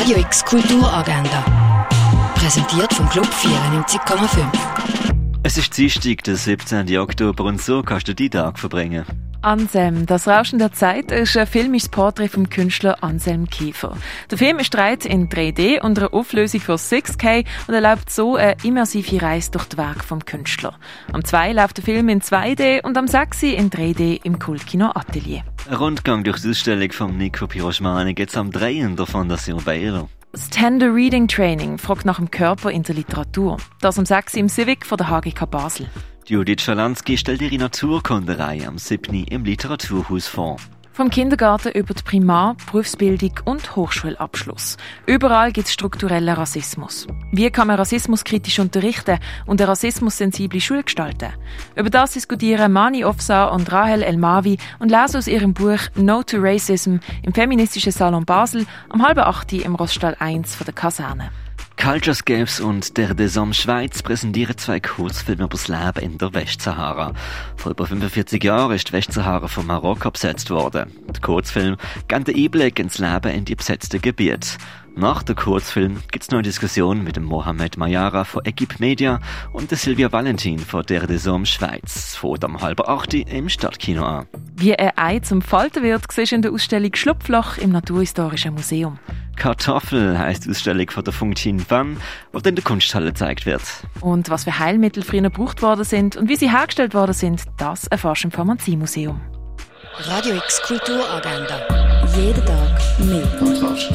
Radio X Kulturagenda. Präsentiert vom Club 94,5. Es ist Dienstag, der 17. Oktober und so kannst du die Tag verbringen. Anselm, das Rauschen der Zeit ist ein filmisches Porträt vom Künstler Anselm Kiefer. Der Film ist dreht in 3D und einer Auflösung von 6K und erlaubt so eine immersive Reise durch das Werk vom Künstler. Am 2 läuft der Film in 2D und am 6 in 3D im Kultkino Atelier. Ein Rundgang durch die Ausstellung von Nico Piroschmani geht's am 3 in der Fondation Baylor. Das Tender Reading Training fragt nach dem Körper in der Literatur. Das am 6 im Civic von der HGK Basel. Judith Schalansky stellt ihre Naturkunderei am 7. im Literaturhaus vor. Vom Kindergarten über die Primar-, Berufsbildung und Hochschulabschluss. Überall gibt es strukturellen Rassismus. Wie kann man Rassismus kritisch unterrichten und eine rassismussensible Schule gestalten? Über das diskutieren Mani Ofsa und Rahel Elmavi und lesen aus ihrem Buch No to Racism im feministischen Salon Basel am halben acht im Roststall 1 von der Kaserne. Culturescapes und der Desom Schweiz präsentieren zwei Kurzfilme über das Leben in der Westsahara. Vor über 45 Jahren ist die Westsahara von Marokko besetzt worden. Der Kurzfilm gibt den Einblick ins Leben in die besetzten Gebiete. Nach dem Kurzfilm gibt es noch eine Diskussion mit dem Mohamed Mayara von Equipe Media und der Silvia Valentin von der Desom Schweiz. Fährt am halben acht im Stadtkino an. Wie ein Ei zum Falten wird, siehst du in der Ausstellung Schlupfloch im Naturhistorischen Museum. Kartoffel heisst die Ausstellung von der Funktin Van, die in der Kunsthalle gezeigt wird. Und was für Heilmittel früher gebraucht worden sind und wie sie hergestellt worden sind, das erfährst du im Pharmaziemuseum. Radio X Kulturagenda. Jeden Tag mehr. Kontrast.